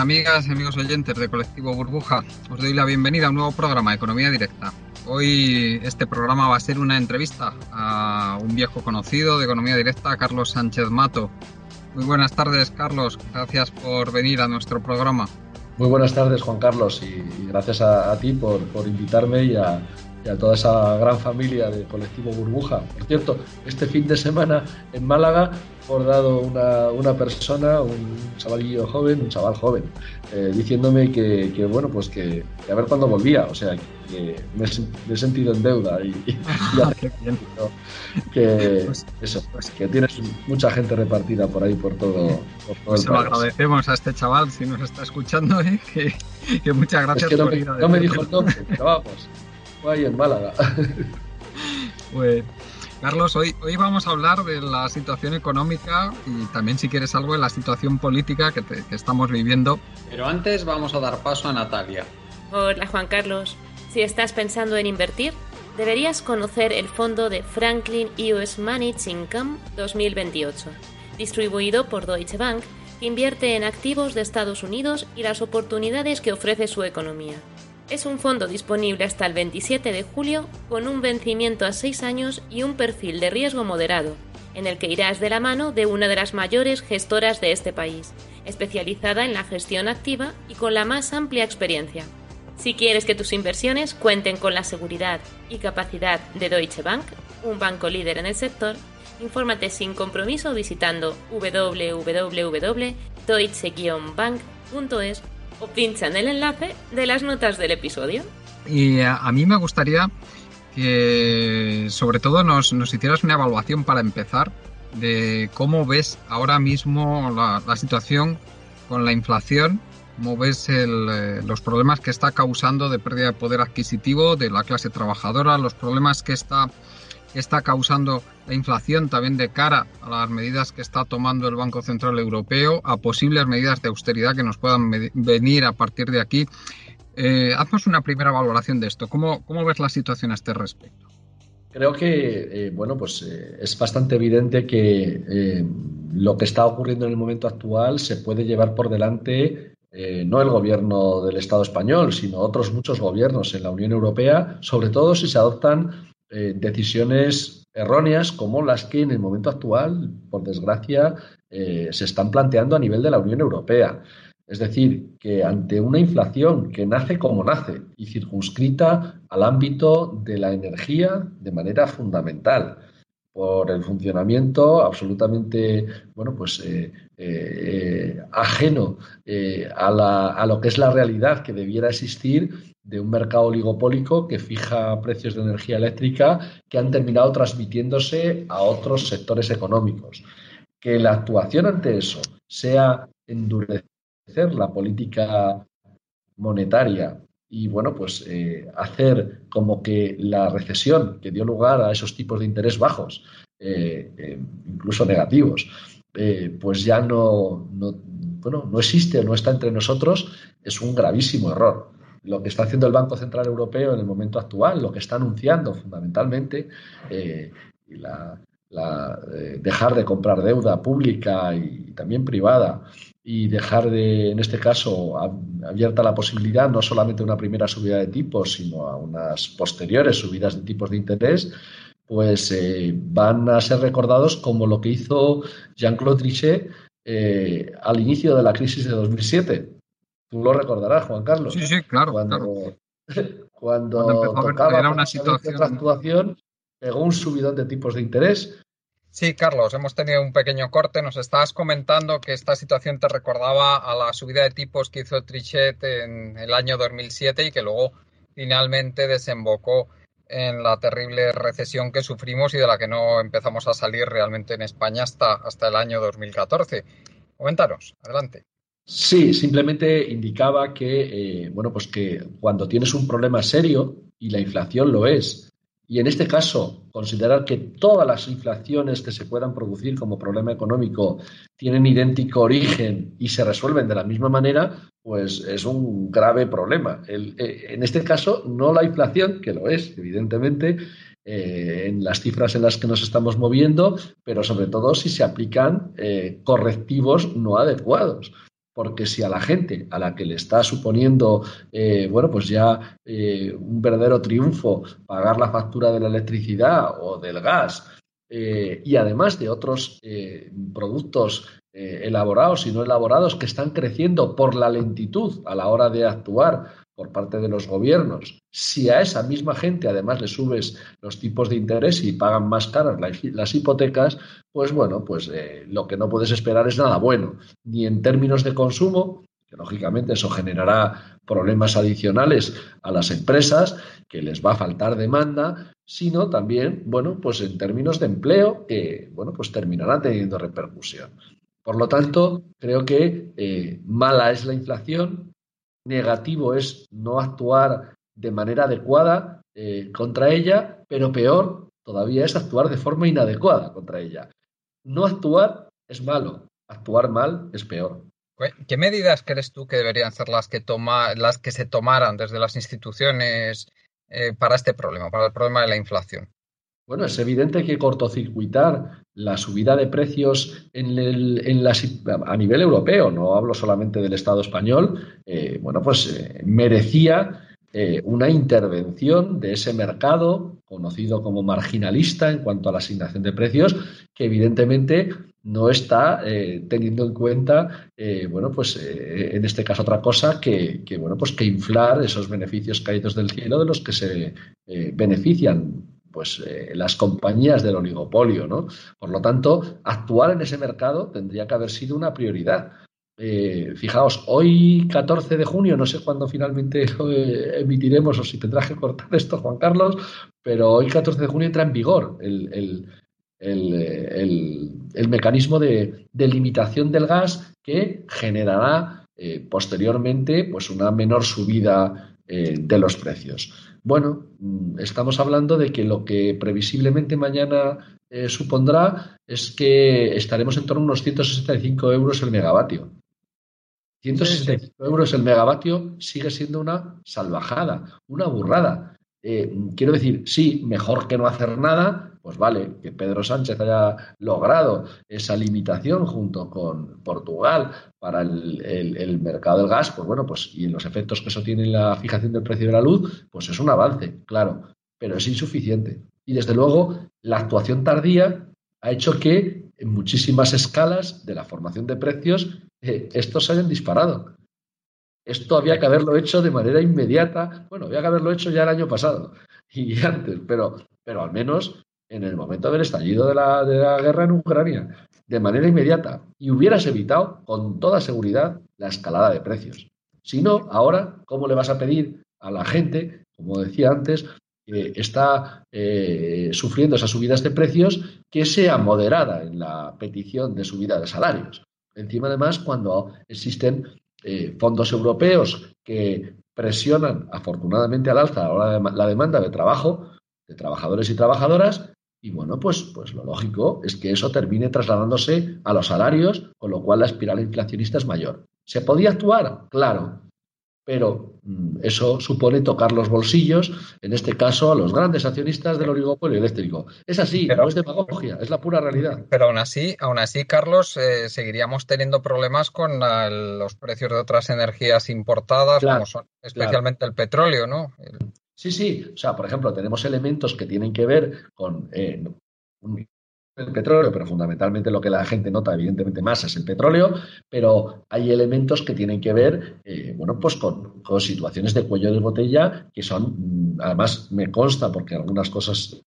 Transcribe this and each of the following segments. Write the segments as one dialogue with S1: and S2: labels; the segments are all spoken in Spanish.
S1: Amigas y amigos oyentes de Colectivo Burbuja. Os doy la bienvenida a un nuevo programa, Economía Directa. Hoy este programa va a ser una entrevista a un viejo conocido de Economía Directa, Carlos Sánchez Mato. Muy buenas tardes, Carlos. Gracias por venir a nuestro programa.
S2: Muy buenas tardes, Juan Carlos, y, gracias a, ti por, por invitarme y a, a toda esa gran familia de Colectivo Burbuja. Por cierto, este fin de semana en Málaga por dado una, una persona, un chavalillo joven, un chaval joven, eh, diciéndome que, que, bueno, pues que, que, a ver cuándo volvía. O sea, que me, me he sentido en deuda y, y,
S1: Ah, qué bien.
S2: que
S1: Pues-
S2: eso, pues que tienes mucha gente repartida por ahí por todo, por todo
S1: Pues
S2: el
S1: se lo agradecemos a este chaval si nos está escuchando, ¿eh? que, que muchas
S2: Es
S1: gracias
S2: que no
S1: por
S2: me,
S1: ir a
S2: no me dijo el nombre, pero vamos, fue ahí en Málaga.
S1: Pues, Carlos, hoy, hoy vamos a hablar de la situación económica y también, si quieres algo, de la situación política que, te- que estamos viviendo. Pero antes vamos a dar paso a Natalia.
S3: Hola Juan Carlos. Si estás pensando en invertir, deberías conocer el fondo de Franklin US Managed Income 2028, distribuido por Deutsche Bank, que invierte en activos de Estados Unidos y las oportunidades que ofrece su economía. Es un fondo disponible hasta el 27 de julio con un vencimiento a 6 años y un perfil de riesgo moderado, en el que irás de la mano de una de las mayores gestoras de este país, especializada en la gestión activa y con la más amplia experiencia. Si quieres que tus inversiones cuenten con la seguridad y capacidad de Deutsche Bank, un banco líder en el sector, infórmate sin compromiso visitando www.deutsche-bank.es o pincha en el enlace de las notas del episodio.
S1: Y a, a mí me gustaría que, sobre todo, nos, nos hicieras una evaluación para empezar de cómo ves ahora mismo la, situación con la inflación, cómo ves eh, los problemas que está causando de pérdida de poder adquisitivo de la clase trabajadora, los problemas que está, está causando la inflación también de cara a las medidas que está tomando el Banco Central Europeo, a posibles medidas de austeridad que nos puedan venir a partir de aquí. Eh, haznos una primera valoración de esto. ¿Cómo, cómo ves la situación a este respecto?
S2: Creo que, eh, bueno, pues eh, es bastante evidente que eh, lo que está ocurriendo en el momento actual se puede llevar por delante no el gobierno del Estado español, sino otros muchos gobiernos en la Unión Europea, sobre todo si se adoptan eh, decisiones erróneas como las que en el momento actual, por desgracia, eh, se están planteando a nivel de la Unión Europea. Es decir, que ante una inflación que nace como nace y circunscrita al ámbito de la energía de manera fundamental, por el funcionamiento absolutamente, bueno, pues eh, eh, ajeno eh, a, lo que es la realidad que debiera existir de un mercado oligopólico que fija precios de energía eléctrica que han terminado transmitiéndose a otros sectores económicos. Que la actuación ante eso sea endurecer la política monetaria y bueno, pues eh, hacer como que la recesión que dio lugar a esos tipos de interés bajos, incluso negativos, eh, pues ya no, no, bueno, no existe o no está entre nosotros, es un gravísimo error. Lo que está haciendo el Banco Central Europeo en el momento actual, lo que está anunciando fundamentalmente, eh, y la, eh, dejar de comprar deuda pública y también privada y dejar de, en este caso, abierta la posibilidad no solamente de una primera subida de tipos, sino a unas posteriores subidas de tipos de interés, pues eh, van a ser recordados como lo que hizo Jean-Claude Trichet eh, al inicio de la crisis de 2007. Tú lo recordarás, Juan Carlos.
S1: Sí, sí, claro.
S2: Cuando,
S1: claro.
S2: cuando,
S1: ver-
S2: tocaba
S1: era una situación-
S2: otra actuación pegó un subidón de tipos de interés.
S1: Sí, Carlos, hemos tenido un pequeño corte. Nos estabas comentando que esta situación te recordaba a la subida de tipos que hizo Trichet en el año 2007 y que luego finalmente desembocó en la terrible recesión que sufrimos y de la que no empezamos a salir realmente en España hasta, hasta el año 2014. Coméntanos, adelante.
S2: Sí, simplemente indicaba que, eh, bueno, pues que cuando tienes un problema serio, y la inflación lo es, y en este caso, considerar que todas las inflaciones que se puedan producir como problema económico tienen idéntico origen y se resuelven de la misma manera, pues es un grave problema. Eh, en este caso, no la inflación, que lo es, evidentemente, eh, en las cifras en las que nos estamos moviendo, pero sobre todo si se aplican correctivos no adecuados porque si a la gente a la que le está suponiendo, eh, bueno, pues ya eh, un verdadero triunfo pagar la factura de la electricidad o del gas, eh, y además de otros productos elaborados y no elaborados que están creciendo por la lentitud a la hora de actuar por parte de los gobiernos, si a esa misma gente además le subes los tipos de interés y pagan más caras las hipotecas, pues bueno, pues eh, lo que no puedes esperar es nada bueno, ni en términos de consumo, que lógicamente eso generará problemas adicionales a las empresas, que les va a faltar demanda, sino también, bueno, pues en términos de empleo, que, bueno, pues terminará teniendo repercusión. Por lo tanto, creo que eh, mala es la inflación, negativo es no actuar de manera adecuada eh, contra ella, pero peor todavía es actuar de forma inadecuada contra ella. No actuar es malo, actuar mal es peor.
S1: ¿Qué medidas crees tú que deberían ser las que, toma, las que se tomaran desde las instituciones eh, para este problema, para el problema de la inflación?
S2: Bueno, es evidente que cortocircuitar la subida de precios en a nivel europeo, no hablo solamente del Estado español, eh, bueno, pues eh, merecía eh, una intervención de ese mercado conocido como marginalista en cuanto a la asignación de precios, que evidentemente no está teniendo en cuenta, bueno, pues en este caso otra cosa que, que, bueno, pues que inflar esos beneficios caídos del cielo de los que se benefician pues eh, las compañías del oligopolio, ¿no? Por lo tanto, actuar en ese mercado tendría que haber sido una prioridad. Eh, fijaos, hoy 14 de junio, no sé cuándo finalmente lo emitiremos o si tendrás que cortar esto, Juan Carlos, pero hoy 14 de junio entra en vigor el, mecanismo de, limitación del gas que generará eh, posteriormente pues una menor subida de los precios. Bueno, mm, estamos hablando de que lo que previsiblemente mañana eh, supondrá es que estaremos en torno a unos 165 euros el megavatio. 165 euros el megavatio sigue siendo una salvajada, una burrada. Eh, quiero decir, sí, mejor que no hacer nada, pues vale, que Pedro Sánchez haya logrado esa limitación junto con Portugal para el, mercado del gas, pues bueno, pues y los efectos que eso tiene en la fijación del precio de la luz, pues es un avance, claro, pero es insuficiente. Y desde luego, la actuación tardía ha hecho que en muchísimas escalas de la formación de precios eh, estos se hayan disparado. Esto había que haberlo hecho de manera inmediata. Bueno, había que haberlo hecho ya el año pasado y antes, pero, pero al menos en el momento del estallido de la, de la guerra en Ucrania de manera inmediata y hubieras evitado con toda seguridad la escalada de precios. Si no, ahora, ¿cómo le vas a pedir a la gente, como decía antes, que está eh, sufriendo esas subidas de precios, que sea moderada en la petición de subida de salarios? Encima, además, cuando existen eh, fondos europeos que presionan afortunadamente al alza la demanda de trabajo de trabajadores y trabajadoras y bueno, pues, pues lo lógico es que eso termine trasladándose a los salarios, con lo cual la espiral inflacionista es mayor. ¿Se podía actuar? Claro, pero mm, eso supone tocar los bolsillos, en este caso a los grandes accionistas del oligopolio eléctrico. Es así, pero, no es demagogia, es la pura realidad.
S1: Pero aún así, aún así, Carlos, eh, seguiríamos teniendo problemas con los precios de otras energías importadas, como son especialmente el petróleo, ¿no?
S2: Sí, sí. O sea, por ejemplo, tenemos elementos que tienen que ver con eh, el petróleo, pero fundamentalmente lo que la gente nota, evidentemente, más es el petróleo, pero hay elementos que tienen que ver, eh, bueno, pues con, situaciones de cuello de botella que son, mm, además me consta, porque algunas cosas,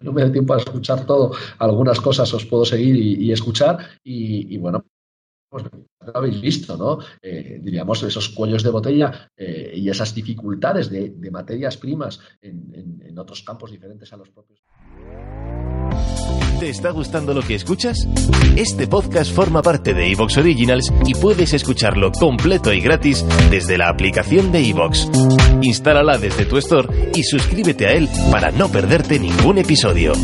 S2: no me da tiempo a escuchar todo, algunas cosas os puedo seguir y, escuchar, y, bueno, pues lo habéis visto, ¿no? Eh, diríamos esos cuellos de botella eh, y esas dificultades de, materias primas en otros campos diferentes a los propios.
S4: ¿Te está gustando lo que escuchas? Este podcast forma parte de Evox Originals y puedes escucharlo completo y gratis desde la aplicación de Evox. Instálala desde tu store y suscríbete a él para no perderte ningún episodio.